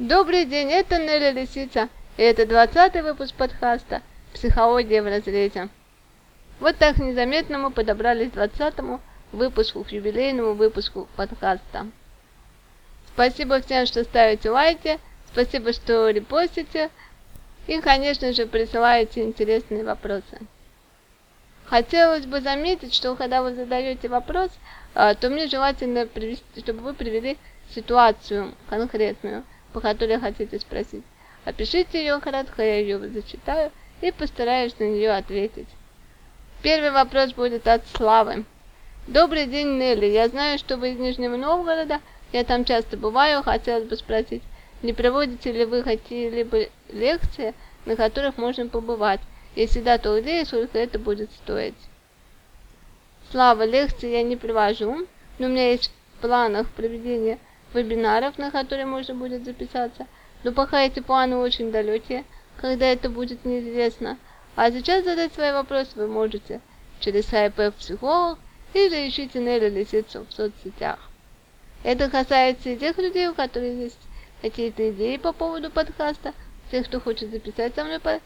Добрый день, это Нелли Лисица, и это двадцатый выпуск подкаста «Психология в разрезе». Вот так незаметно мы подобрались к двадцатому выпуску, к юбилейному выпуску подкаста. Спасибо всем, что ставите лайки, спасибо, что репостите, и, конечно же, присылаете интересные вопросы. Хотелось бы заметить, что когда вы задаете вопрос, а, то мне желательно, привести, чтобы вы привели ситуацию конкретную, по которой хотите спросить. Опишите ее кратко, я ее зачитаю и постараюсь на нее ответить. Первый вопрос будет от Славы. Добрый день, Нелли. Я знаю, что вы из Нижнего Новгорода. Я там часто бываю. Хотелось бы спросить, не проводите ли вы какие-либо лекции, на которых можно побывать? Если да, то где и сколько это будет стоить? Слава, лекции я не привожу, но у меня есть в планах проведения вебинаров, на которые можно будет записаться. Но пока эти планы очень далекие, когда это будет неизвестно. А сейчас задать свои вопросы вы можете через хайп психолог или ищите Нелли Лисицу в соцсетях. Это касается и тех людей, у которых есть какие-то идеи по поводу подкаста, тех, кто хочет записать со мной по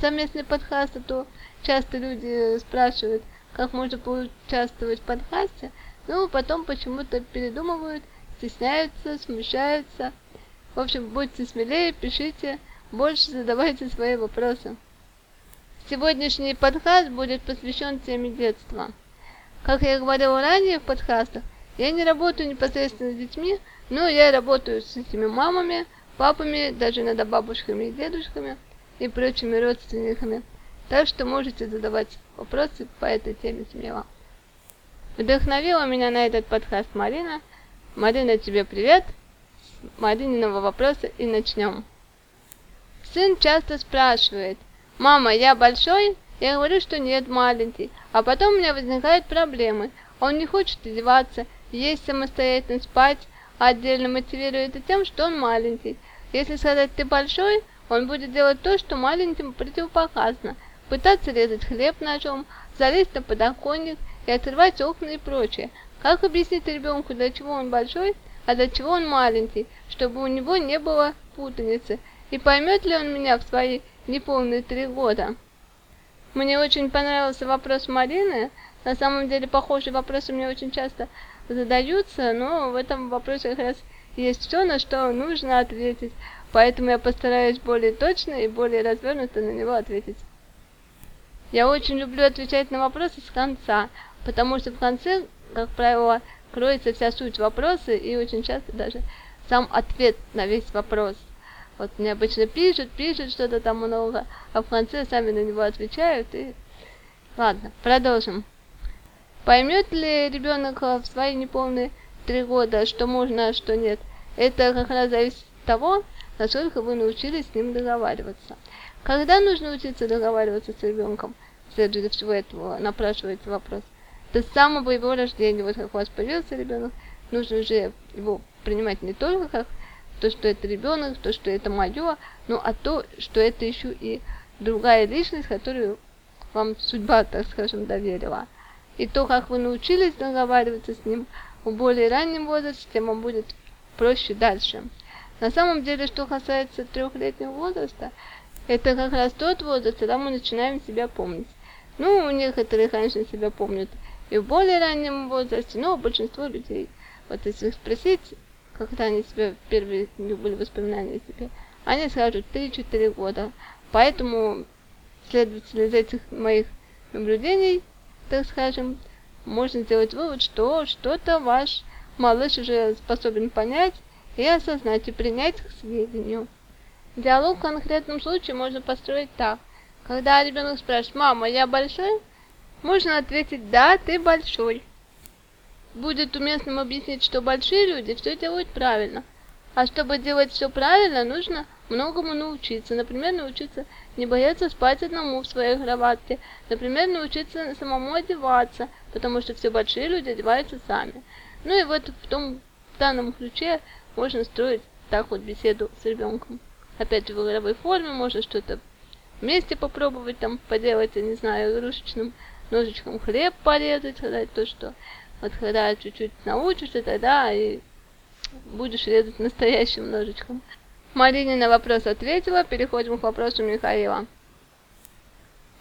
совместный подкаст, а то часто люди спрашивают, как можно поучаствовать в подкасте, но потом почему-то передумывают, стесняются, смущаются. В общем, будьте смелее, пишите, больше задавайте свои вопросы. Сегодняшний подкаст будет посвящен теме детства. Как я говорила ранее в подкастах, я не работаю непосредственно с детьми, но я работаю с этими мамами, папами, даже иногда бабушками и дедушками и прочими родственниками. Так что можете задавать вопросы по этой теме смело. Вдохновила меня на этот подкаст Марина. Марина, тебе привет. Марининого вопроса и начнем. Сын часто спрашивает, «Мама, я большой?» Я говорю, что нет, маленький. А потом у меня возникают проблемы. Он не хочет одеваться, есть самостоятельно, спать, отдельно мотивирует это тем, что он маленький. Если сказать «ты большой», он будет делать то, что маленьким противопоказано пытаться резать хлеб ножом, залезть на подоконник и открывать окна и прочее. Как объяснить ребенку, для чего он большой, а для чего он маленький, чтобы у него не было путаницы? И поймет ли он меня в свои неполные три года? Мне очень понравился вопрос Марины. На самом деле, похожие вопросы мне очень часто задаются, но в этом вопросе как раз есть все, на что нужно ответить. Поэтому я постараюсь более точно и более развернуто на него ответить. Я очень люблю отвечать на вопросы с конца, потому что в конце, как правило, кроется вся суть вопроса и очень часто даже сам ответ на весь вопрос. Вот мне обычно пишут, пишут что-то там много, а в конце сами на него отвечают и... Ладно, продолжим. Поймет ли ребенок в свои неполные три года, что можно, а что нет? Это как раз зависит от того, насколько вы научились с ним договариваться. Когда нужно учиться договариваться с ребенком? Следует всего этого напрашивается вопрос. С самого его рождения, вот как у вас появился ребенок, нужно уже его принимать не только как то, что это ребенок, то, что это мое, но а то, что это еще и другая личность, которую вам судьба, так скажем, доверила. И то, как вы научились договариваться с ним в более раннем возрасте, тем вам будет проще дальше. На самом деле, что касается трехлетнего возраста, это как раз тот возраст, когда мы начинаем себя помнить. Ну, у некоторых, конечно, себя помнят и в более раннем возрасте, но большинство людей, вот если их спросить, когда они себя первые были воспоминания о себе, они скажут 3-4 года. Поэтому, следовательно, из этих моих наблюдений, так скажем, можно сделать вывод, что что-то ваш малыш уже способен понять и осознать и принять к сведению. Диалог в конкретном случае можно построить так. Когда ребенок спрашивает, мама, я большой? Можно ответить, да, ты большой. Будет уместным объяснить, что большие люди все делают правильно. А чтобы делать все правильно, нужно многому научиться. Например, научиться не бояться спать одному в своей кроватке. Например, научиться самому одеваться, потому что все большие люди одеваются сами. Ну и вот в том в данном ключе можно строить так вот беседу с ребенком опять в игровой форме, можно что-то вместе попробовать там поделать, я не знаю, игрушечным ножичком хлеб порезать, сказать то, что вот когда чуть-чуть научишься, тогда и будешь резать настоящим ножичком. Марине на вопрос ответила, переходим к вопросу Михаила.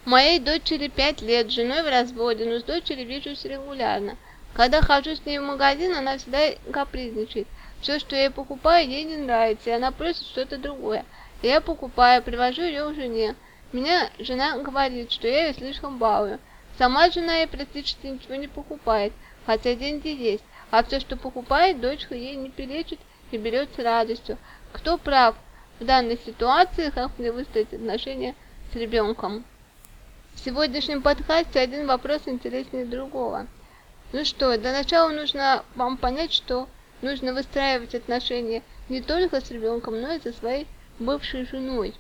Моей дочери пять лет, женой в разводе, но с дочерью вижусь регулярно. Когда хожу с ней в магазин, она всегда капризничает. Все, что я покупаю, ей не нравится, и она просит что-то другое. Я покупаю, привожу ее к жене. Меня жена говорит, что я ее слишком балую. Сама жена ей практически ничего не покупает, хотя деньги есть, а все, что покупает, дочка ей не перечит и берет с радостью. Кто прав в данной ситуации, как мне выстроить отношения с ребенком? В сегодняшнем подкасте один вопрос интереснее другого. Ну что, для начала нужно вам понять, что нужно выстраивать отношения не только с ребенком, но и со своей бывшей женой.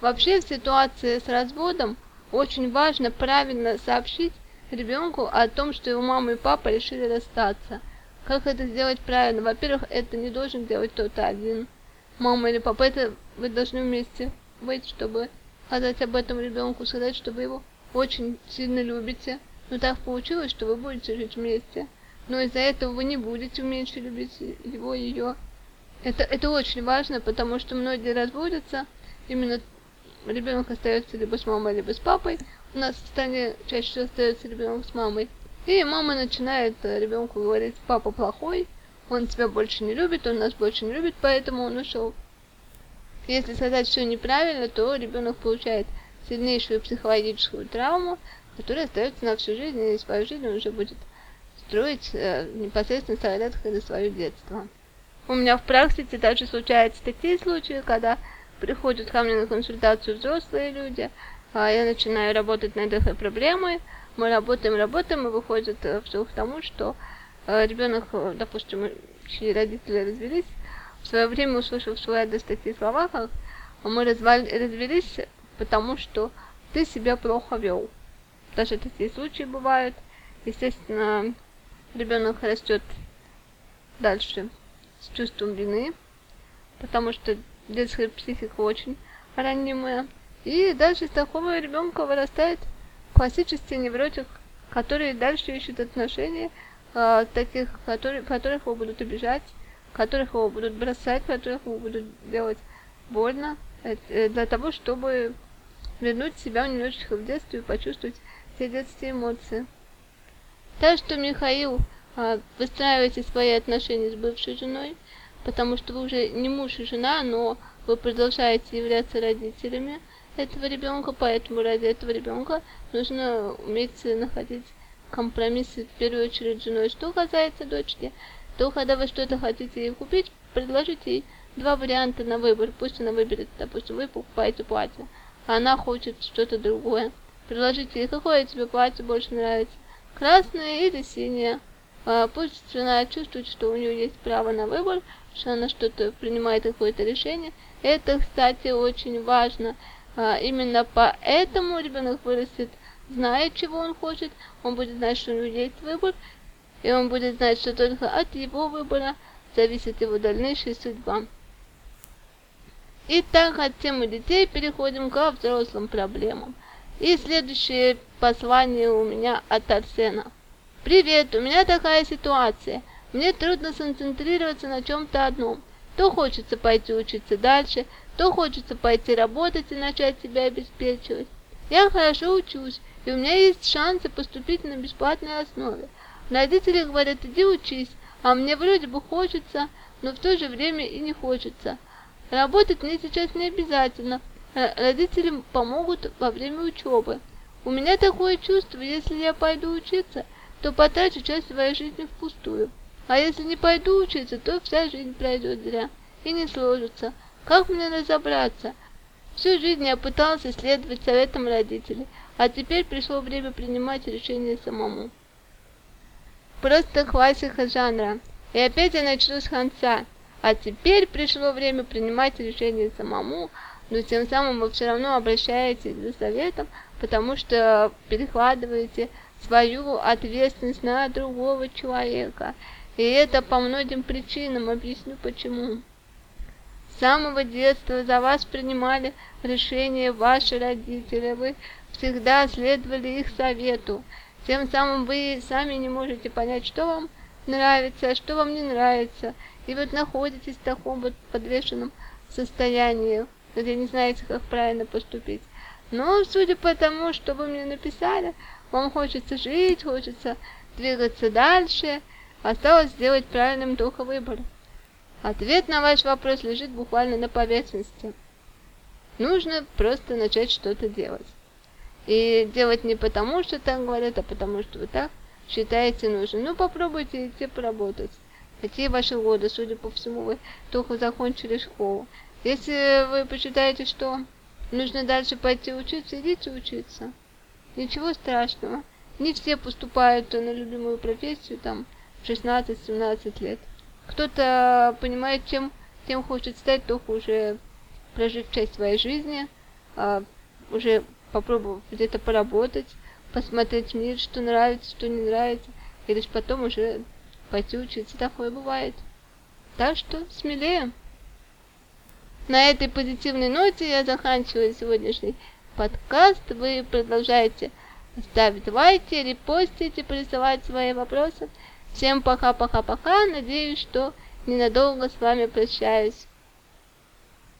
Вообще в ситуации с разводом очень важно правильно сообщить ребенку о том, что его мама и папа решили расстаться. Как это сделать правильно? Во-первых, это не должен делать кто-то один. Мама или папа, это вы должны вместе быть, чтобы сказать об этом ребенку, сказать, что вы его очень сильно любите. Но так получилось, что вы будете жить вместе. Но из-за этого вы не будете меньше любить его, ее. Это, это очень важно, потому что многие разводятся именно ребенок остается либо с мамой, либо с папой. У нас в стране чаще всего остается ребенок с мамой. И мама начинает э, ребенку говорить, папа плохой, он тебя больше не любит, он нас больше не любит, поэтому он ушел. Если сказать все неправильно, то ребенок получает сильнейшую психологическую травму, которая остается на всю жизнь, и свою жизнь он уже будет строить э, непосредственно со за свое детство. У меня в практике также случаются такие случаи, когда приходят ко мне на консультацию взрослые люди, а я начинаю работать над этой проблемой, мы работаем, работаем, и выходит э, все к тому, что э, ребенок, э, допустим, чьи родители развелись, в свое время услышав свой адрес такие слова, как мы развелись, потому что ты себя плохо вел. Даже такие случаи бывают. Естественно, ребенок растет дальше с чувством вины, потому что детская психика очень ранимая. И дальше из такого ребенка вырастает классический невротик, который дальше ищет отношения, э, таких, которые, которых его будут обижать, которых его будут бросать, которых его будут делать больно, э, для того, чтобы вернуть себя немножечко в детство и почувствовать все детские эмоции. Так что, Михаил, э, выстраивайте свои отношения с бывшей женой, потому что вы уже не муж и жена, но вы продолжаете являться родителями этого ребенка, поэтому ради этого ребенка нужно уметь находить компромиссы в первую очередь с женой. Что касается дочки, то когда вы что-то хотите ей купить, предложите ей два варианта на выбор. Пусть она выберет, допустим, вы покупаете платье, а она хочет что-то другое. Предложите ей, какое тебе платье больше нравится, красное или синее. А, пусть жена чувствует, что у нее есть право на выбор, что она что-то принимает какое-то решение. Это, кстати, очень важно. А, именно поэтому ребенок вырастет, зная, чего он хочет, он будет знать, что у него есть выбор, и он будет знать, что только от его выбора зависит его дальнейшая судьба. Итак, от темы детей переходим к взрослым проблемам. И следующее послание у меня от Арсена. Привет, у меня такая ситуация. Мне трудно сконцентрироваться на чем-то одном. То хочется пойти учиться дальше, то хочется пойти работать и начать себя обеспечивать. Я хорошо учусь, и у меня есть шансы поступить на бесплатной основе. Родители говорят, иди учись, а мне вроде бы хочется, но в то же время и не хочется. Работать мне сейчас не обязательно. Родители помогут во время учебы. У меня такое чувство, если я пойду учиться, то потрачу часть своей жизни впустую. А если не пойду учиться, то вся жизнь пройдет зря и не сложится. Как мне разобраться? Всю жизнь я пытался следовать советам родителей, а теперь пришло время принимать решение самому. Просто классика жанра. И опять я начну с конца. А теперь пришло время принимать решение самому, но тем самым вы все равно обращаетесь за советом, потому что перекладываете свою ответственность на другого человека. И это по многим причинам, объясню почему. С самого детства за вас принимали решения ваши родители, вы всегда следовали их совету. Тем самым вы сами не можете понять, что вам нравится, а что вам не нравится. и вот находитесь в таком вот подвешенном состоянии, где не знаете, как правильно поступить. Но, судя по тому, что вы мне написали, вам хочется жить, хочется двигаться дальше, осталось сделать правильным духа выбор. Ответ на ваш вопрос лежит буквально на поверхности. Нужно просто начать что-то делать. И делать не потому, что так говорят, а потому, что вы так считаете нужным. Ну, попробуйте идти поработать. Какие ваши годы? Судя по всему, вы только закончили школу. Если вы посчитаете, что нужно дальше пойти учиться, идите учиться. Ничего страшного. Не все поступают на любимую профессию там в 16-17 лет. Кто-то понимает, чем, тем хочет стать, только уже прожив часть своей жизни, а, уже попробовав где-то поработать, посмотреть мир, что нравится, что не нравится, и лишь потом уже пойти учиться. Такое бывает. Так что смелее. На этой позитивной ноте я заканчиваю сегодняшний подкаст. Вы продолжаете ставить лайки, репостить и присылать свои вопросы. Всем пока-пока-пока. Надеюсь, что ненадолго с вами прощаюсь.